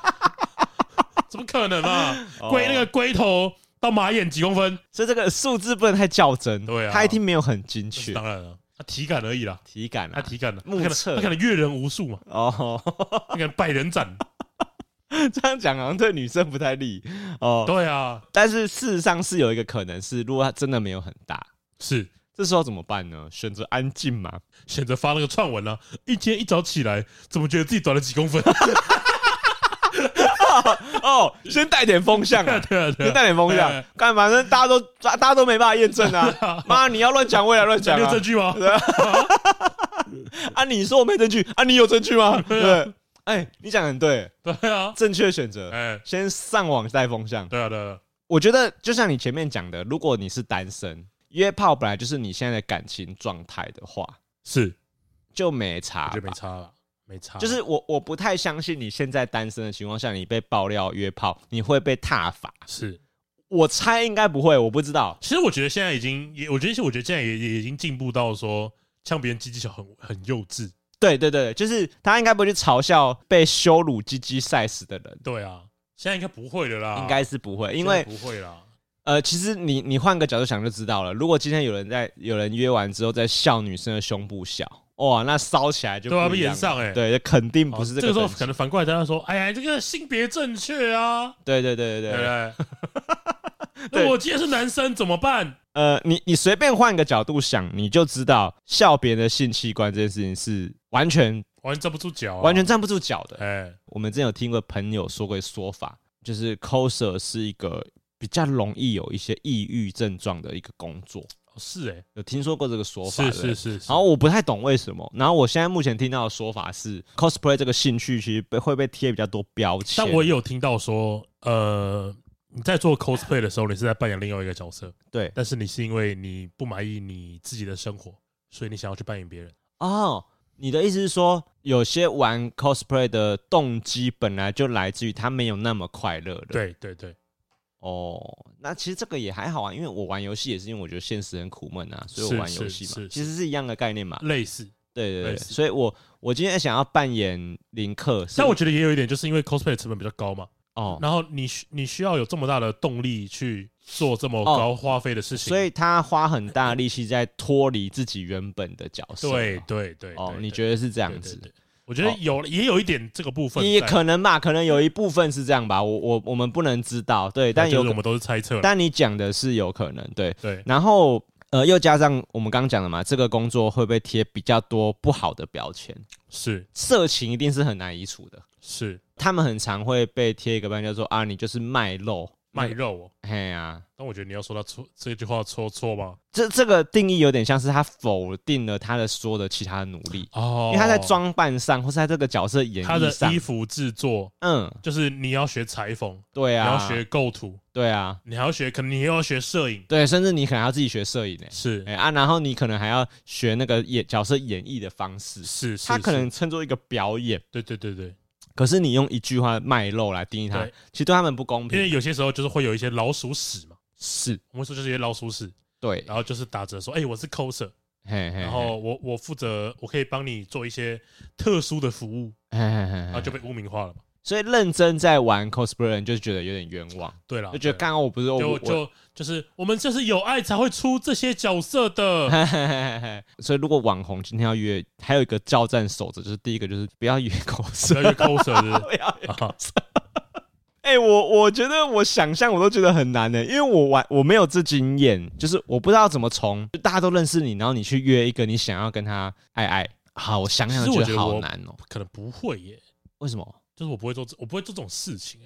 怎么可能啊？龟那个龟头到马眼几公分？所以这个数字不能太较真。对啊，他一定没有很精确。当然了，他体感而已啦，体感，他体感的目测，他可能阅人无数嘛。哦，那个百人斩。这样讲好像对女生不太利哦。对啊，但是事实上是有一个可能是，如果他真的没有很大，是这时候怎么办呢？选择安静嘛？选择发那个串文呢？一天一早起来，怎么觉得自己短了几公分？哦，先带点风向 啊！对啊，先带点风向，干反正大家都大家都没办法验证啊！妈，你要乱讲，我也乱讲，有证据吗？啊，你说我没证据啊？你有证据吗？对。哎、欸，你讲很对，对啊，正确选择。哎，先上网带风向。对啊，对啊。我觉得就像你前面讲的，如果你是单身，约炮本来就是你现在的感情状态的话，是就没差，就没差了，没差。就是我我不太相信你现在单身的情况下，你被爆料约炮，你会被踏伐。是，我猜应该不会，我不知道。其实我觉得现在已经也，我觉得其实我觉得现在也也已经进步到说，像别人鸡鸡小很很幼稚。对对对，就是他应该不会去嘲笑被羞辱鸡鸡 size 的人。对啊，现在应该不会的啦，应该是不会，因为不会啦。呃，其实你你换个角度想就知道了。如果今天有人在有人约完之后在笑女生的胸部小，哇，那烧起来就不一样。对啊，上哎，对，肯定不是这个。这个时候可能反过来大家说，哎呀，这个性别正确啊。对对对对对对。那我今天是男生怎么办？呃，你你随便换个角度想，你就知道笑别人的性器官这件事情是完全完全站不住脚，完全站不住脚的。哎，欸、我们之前有听过朋友说过说法，就是 coser 是一个比较容易有一些抑郁症状的一个工作是哎，有听说过这个说法，是是是。然后我不太懂为什么。然后我现在目前听到的说法是，cosplay 这个兴趣其实被会被贴比较多标签。但我也有听到说，呃，你在做 cosplay 的时候，你是在扮演另外一个角色，对。但是你是因为你不满意你自己的生活，所以你想要去扮演别人。哦，你的意思是说，有些玩 cosplay 的动机本来就来自于他没有那么快乐的。对对对。哦，那其实这个也还好啊，因为我玩游戏也是因为我觉得现实很苦闷啊，所以我玩游戏嘛，其实是一样的概念嘛，类似，对对对，所以我我今天想要扮演林克，但我觉得也有一点，就是因为 cosplay 成本比较高嘛，哦，然后你需你需要有这么大的动力去做这么高花费的事情，所以他花很大力气在脱离自己原本的角色，对对对，哦，你觉得是这样子？我觉得有、哦、也有一点这个部分，也可能吧，可能有一部分是这样吧。我我我们不能知道，对，但有我们都是猜测。但你讲的是有可能，对对。然后呃，又加上我们刚刚讲的嘛，这个工作会不会贴比较多不好的标签？是，色情一定是很难移除的。是，他们很常会被贴一个标签，叫做啊，你就是卖肉。卖肉，哦，嘿呀、啊！但我觉得你要说他错这句话错错吗？这这个定义有点像是他否定了他的说的其他的努力。哦，因为他在装扮上或是在这个角色演绎上，他的衣服制作，嗯，就是你要学裁缝，对啊，你要学构图，对啊，你还要学，可能你又要学摄影，对，甚至你可能要自己学摄影呢，是。哎啊，然后你可能还要学那个演角色演绎的方式，是，他可能称作一个表演，对对对对。可是你用一句话卖肉来定义他，其实对他们不公平。因为有些时候就是会有一些老鼠屎嘛，是。我们说就是一些老鼠屎，对，然后就是打折说，哎，我是 coser，然后我我负责，我可以帮你做一些特殊的服务，然后就被污名化了嘛。所以认真在玩 cosplay 人就觉得有点冤枉，对了，就觉得刚刚我不是就就就是我们就是有爱才会出这些角色的，所以如果网红今天要约，还有一个交战守则，就是第一个就是不要约 cos，不要约 cos，不要约 cos。哎，我我觉得我想象我都觉得很难呢，因为我玩我没有这经验，就是我不知道怎么从就大家都认识你，然后你去约一个你想要跟他爱爱，好，我想想觉得好难哦，可能不会耶，为什么？就是我不会做，我不会做这种事情、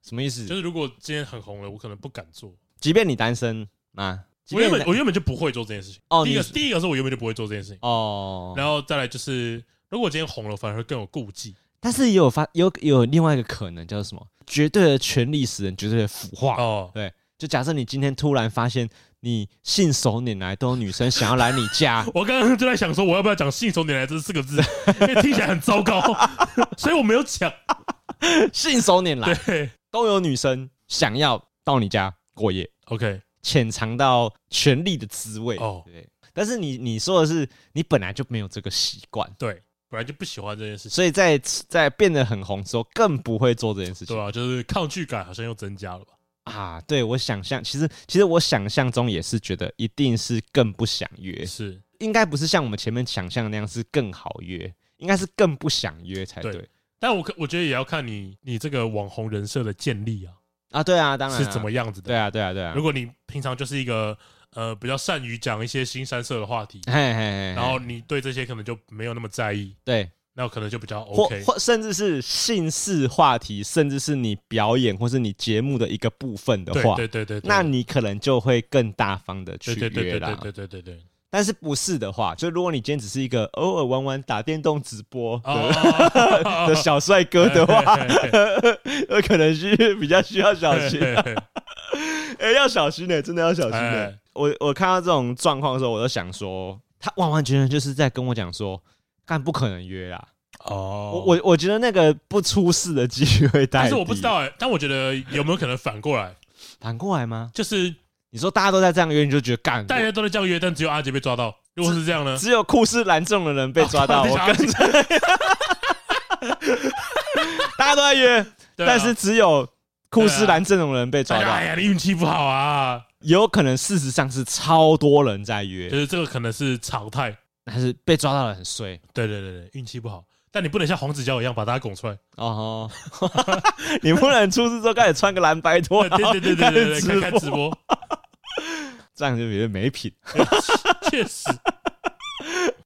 什么意思？就是如果今天很红了，我可能不敢做。即便你单身啊，我原本我原本就不会做这件事情。哦，第一个第一个是我原本就不会做这件事情。哦，然后再来就是，如果今天红了，反而会更有顾忌。但是也有发有有另外一个可能，叫做什么？绝对的权力使人绝对的腐化。哦，对，就假设你今天突然发现。你信手拈来都有女生想要来你家，我刚刚就在想说，我要不要讲“信手拈来”这四个字，因为听起来很糟糕，所以我没有讲“信手拈来”。对，都有女生想要到你家过夜。OK，浅尝到权力的滋味。哦，对。但是你你说的是，你本来就没有这个习惯，对，本来就不喜欢这件事情，所以在在变得很红之后，更不会做这件事情。对啊，就是抗拒感好像又增加了吧。啊，对，我想象，其实其实我想象中也是觉得一定是更不想约，是应该不是像我们前面想象的那样是更好约，应该是更不想约才对。对，但我我觉得也要看你你这个网红人设的建立啊啊，对啊，当然、啊、是怎么样子的，对啊，对啊，对啊。如果你平常就是一个呃比较善于讲一些新三色的话题，嘿嘿嘿嘿，然后你对这些可能就没有那么在意，对。那可能就比较 OK，或或甚至是性事话题，甚至是你表演或是你节目的一个部分的话，对对对对，那你可能就会更大方的去约啦。对对对对对对。但是不是的话，就如果你今天只是一个偶尔玩玩打电动直播的 的小帅哥的话，有 可能是比较需要小心。哎，要小心呢，真的要小心呢。我我看到这种状况的时候，我都想说，他完完全全就是在跟我讲说。但不可能约啦！哦，我我我觉得那个不出事的机会大，但是我不知道哎、欸。但我觉得有没有可能反过来？反过来吗？就是你说大家都在这样约，你就觉得干，大家都在这样约，但只有阿杰被抓到。如果是这样呢？只有酷似蓝这种的人被抓到。我跟着，大家都在约，但是只有酷似蓝这种人被抓到。哎呀，你运气不好啊！有可能事实上是超多人在约，就是这个可能是常态。还是被抓到了很衰，对对对对，运气不好。但你不能像黄子佼一样把大家拱出来哦，你不能出事之后开始穿个蓝白拖，对对对对对，开开直播，这样就有点没品。确实，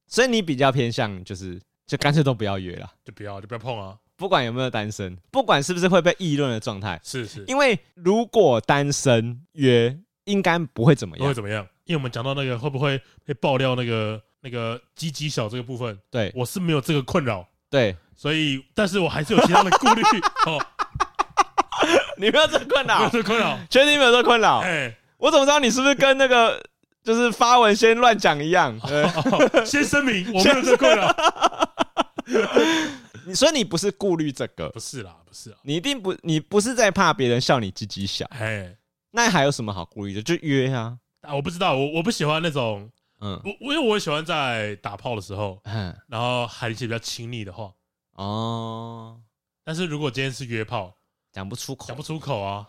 所以你比较偏向就是，就干脆都不要约了，就不要就不要碰啊。不管有没有单身，不管是不是会被议论的状态，是是，因为如果单身约，应该不会怎么样，不会怎么样。因为我们讲到那个会不会被爆料那个那个鸡鸡小这个部分，对我是没有这个困扰，对，所以但是我还是有其他的顾虑哦。你没有这个困扰，没有这个困扰，确定没有这个困扰？哎，我怎么知道你是不是跟那个就是发文先乱讲一样？先声明我没有这个困扰。你所以你不是顾虑这个？不是啦，不是啦，你一定不，你不是在怕别人笑你鸡鸡小？哎，那还有什么好顾虑的？就约啊。啊，我不知道，我我不喜欢那种，嗯，我我因为我喜欢在打炮的时候，嗯，然后喊一些比较亲密的话，哦，但是如果今天是约炮，讲不出口，讲不出口啊，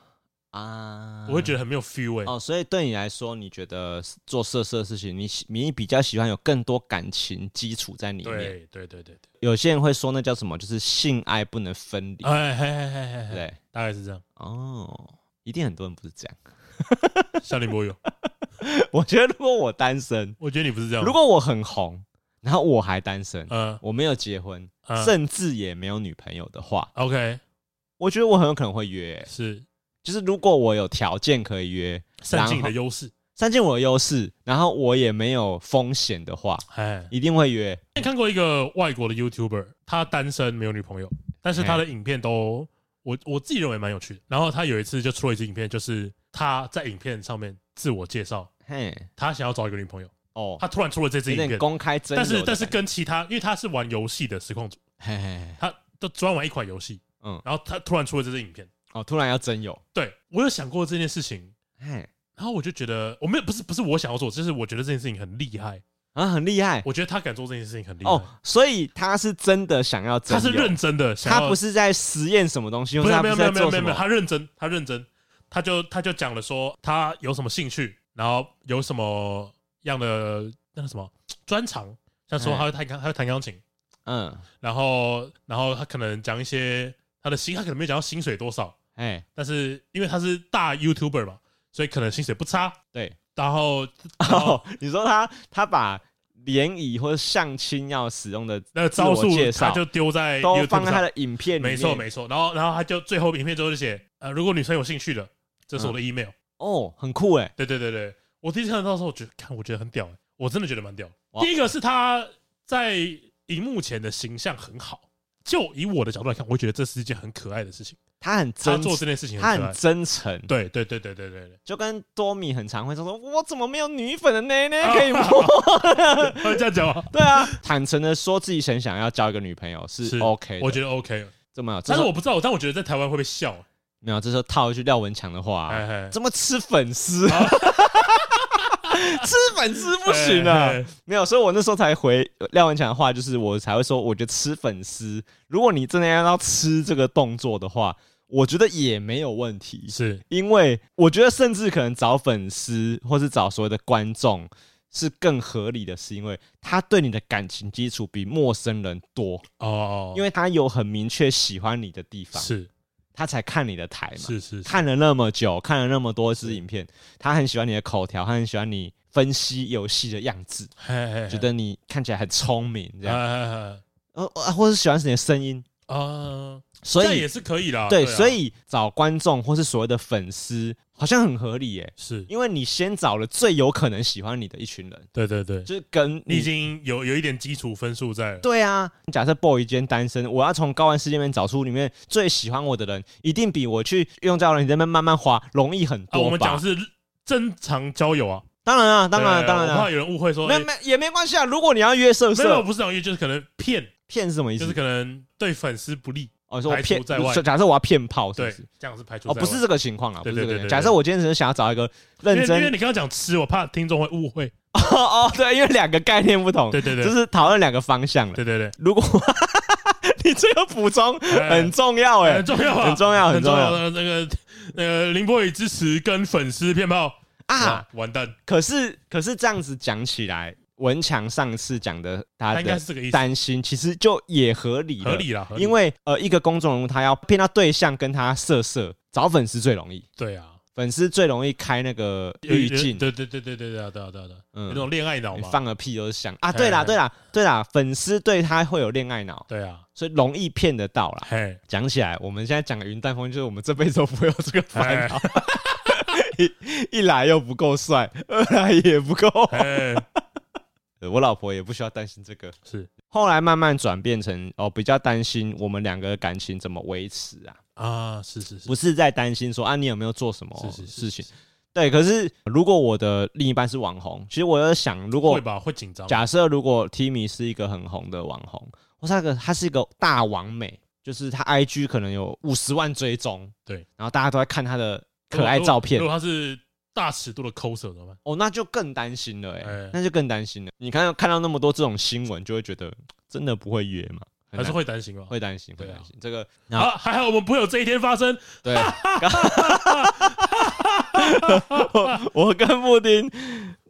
啊，我会觉得很没有 feel 哎，哦，所以对你来说，你觉得做色色的事情，你你比较喜欢有更多感情基础在里面，对对对对对，有些人会说那叫什么，就是性爱不能分离，哎嘿嘿嘿嘿，对，大概是这样，哦，一定很多人不是这样。夏林博友，我觉得如果我单身，我觉得你不是这样。如果我很红，然后我还单身，嗯，我没有结婚，甚至也没有女朋友的话，OK，我觉得我很有可能会约。是，就是如果我有条件可以约，善尽你的优势，善尽我的优势，然后我也没有风险的话，哎，一定会约。你看过一个外国的 YouTuber，他单身没有女朋友，但是他的影片都我我自己认为蛮有趣的。然后他有一次就出了一支影片，就是。他在影片上面自我介绍，嘿，他想要找一个女朋友。哦。他突然出了这支影片，公开真，但是但是跟其他，因为他是玩游戏的实况组，嘿嘿，他都专玩一款游戏，嗯，然后他突然出了这支影片，哦，突然要真有，对，我有想过这件事情，嘿，然后我就觉得我没有，不是不是我想要做，就是我觉得这件事情很厉害啊，很厉害，我觉得他敢做这件事情很厉害。哦，所以他是真的想要，他是认真的，他不是在实验什么东西，没有没有没有没有没有，他认真，他认真。他就他就讲了说他有什么兴趣，然后有什么样的那个什么专长，像说他会弹钢，他会弹钢琴，嗯，然后然后他可能讲一些他的薪，他可能没有讲到薪水多少，哎，但是因为他是大 YouTuber 嘛，所以可能薪水不差，对。然后 哦，你说他他把联谊或者相亲要使用的那个招数，他就丢在都放在他的影片里面，没错没错。然后然后他就最后影片最后就写，呃，如果女生有兴趣的。这是我的 email 哦，很酷哎！对对对对，我第一次看到的时候，我觉得看我觉得很屌哎，我真的觉得蛮屌。第一个是他在荧幕前的形象很好，就以我的角度来看，我觉得这是一件很可爱的事情。他很真，做这件事情他很真诚。对对对对对对，就跟多米很常会说说，我怎么没有女粉的内内可以摸？会这样讲吗？对啊，坦诚的说自己很想要交一个女朋友是 OK，我觉得 OK，这么，但是我不知道，但我觉得在台湾会被笑。没有，这时候套一句廖文强的话，怎么吃粉丝？吃粉丝不行啊！没有，所以我那时候才回廖文强的话，就是我才会说，我觉得吃粉丝，如果你真的要要吃这个动作的话，我觉得也没有问题。是因为我觉得，甚至可能找粉丝或是找所谓的观众是更合理的，是因为他对你的感情基础比陌生人多哦，因为他有很明确喜欢你的地方是。他才看你的台嘛，是是，是，看了那么久，看了那么多支影片，他很喜欢你的口条，他很喜欢你分析游戏的样子，嘿嘿嘿，觉得你看起来很聪明，这样，呃，或者是喜欢你的声音啊。所以也是可以的，对，所以找观众或是所谓的粉丝，好像很合理耶。是因为你先找了最有可能喜欢你的一群人。对对对，就是跟你已经有有一点基础分数在了。对啊，假设 boy 今天单身，我要从高玩世界里面找出里面最喜欢我的人，一定比我去用交友软件这边慢慢滑容易很多。我们讲是正常交友啊，当然啊，当然当然，啊我怕有人误会说，没没也没关系啊。如果你要约色色，没有不是这样约，就是可能骗骗是什么意思？就是可能对粉丝不利。我说我骗，假设我要骗炮，是不是？这样是排除哦，不是这个情况啊，不是这个。假设我今天只是想要找一个认真，因为你刚刚讲吃，我怕听众会误会。哦哦，对，因为两个概念不同，对对对，就是讨论两个方向了。对对对，如果 你这个补充很重要，哎，很重要，很重要，很重要。那个那个林波宇支持跟粉丝骗炮啊，完蛋。可是可是这样子讲起来。文强上次讲的，他的担心其实就也合理，合理了，因为呃，一个公众人物他要骗到对象跟他色色，找粉丝最容易。对啊，粉丝最容易开那个滤镜。对对对对对对对对对，嗯，有那种恋爱脑嘛，放个屁都是香啊！对啦对啦对啦，粉丝对他会有恋爱脑，对啊，所以容易骗得到啦。讲起来，我们现在讲的云淡风轻，就是我们这辈子都不会有这个烦恼。一来又不够帅，二来也不够。我老婆也不需要担心这个。是后来慢慢转变成哦，比较担心我们两个的感情怎么维持啊？啊，是是是，不是在担心说啊，你有没有做什么事情？对，可是如果我的另一半是网红，其实我有想，如果会吧，会紧张。假设如果 Timmy 是一个很红的网红，或是那个他是一个大网美，就是他 IG 可能有五十万追踪，对，然后大家都在看他的可爱照片。如果他是大尺度的 coser 怎么办？哦，那就更担心了，哎，那就更担心了。你看看到那么多这种新闻，就会觉得 真的不会约吗？还是会担心吗？会担心，会担心。这个好，还好我们不会有这一天发生。对。我我跟布丁、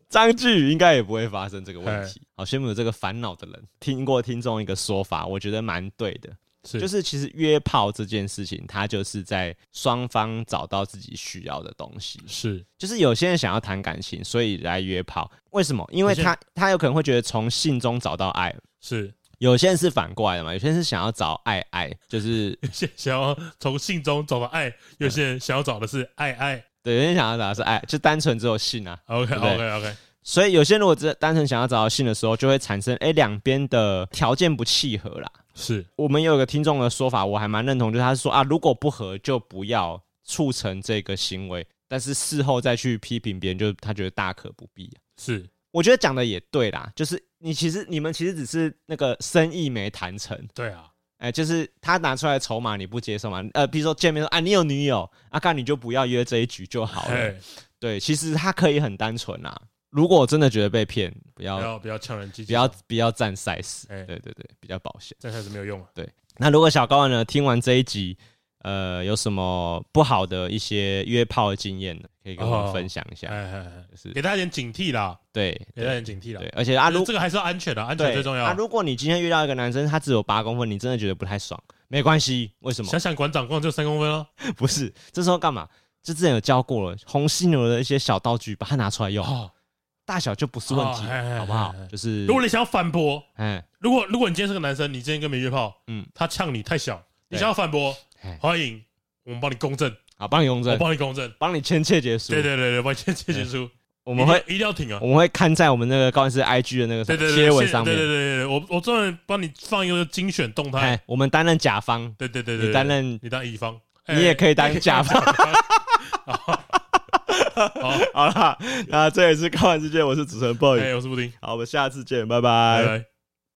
张巨宇应该也不会发生这个问题。好羡慕有这个烦恼的人。听过听众一个说法，我觉得蛮对的，是就是其实约炮这件事情，它就是在双方找到自己需要的东西。是，就是有些人想要谈感情，所以来约炮。为什么？因为他他有可能会觉得从性中找到爱。是，有些人是反过来的嘛？有些人是想要找爱爱，就是 有些想要从性中找到爱，有些人想要找的是爱爱。对，有些人想要找的是爱，就单纯只有性啊。OK OK OK。所以有些人如果只单纯想要找到性的时候，就会产生哎两边的条件不契合啦。是我们有个听众的说法，我还蛮认同，就是他说啊，如果不合就不要促成这个行为，但是事后再去批评别人，就他觉得大可不必。是，我觉得讲的也对啦，就是你其实你们其实只是那个生意没谈成。对啊。哎，就是他拿出来筹码，你不接受嘛？呃，比如说见面说啊，你有女友，阿、啊、干你就不要约这一局就好了。对，其实他可以很单纯啊。如果我真的觉得被骗，不要不要不要呛人机，不要不要占 size。哎，对对对，比较保险，占 size 没有用啊。对，那如果小高呢，听完这一集。呃，有什么不好的一些约炮的经验呢？可以跟我们分享一下，就是给大家点警惕啦。对，给大家点警惕啦。对，而且啊，如这个还是要安全的，安全最重要。啊，如果你今天遇到一个男生，他只有八公分，你真的觉得不太爽，没关系。为什么？想想馆长光就三公分哦。不是，这时候干嘛？就之前有教过了，红犀牛的一些小道具，把它拿出来用，大小就不是问题，好不好？就是，如果你想要反驳，哎，如果如果你今天是个男生，你今天跟别人约炮，嗯，他呛你太小，你想要反驳，欢迎。我们帮你公证，好，帮你公证，我帮你公证，帮你签切结束。对对对对，帮你签切结束。我们会一定要挺啊，我们会看在我们那个高音师 IG 的那个贴文上面。对对对对，我我专门帮你放一个精选动态。我们担任甲方，对对对对，你担任你当乙方，你也可以当甲方。好，好了，那这也是高玩世界，我是主持人 boy，我是布丁，好，我们下次见，拜拜。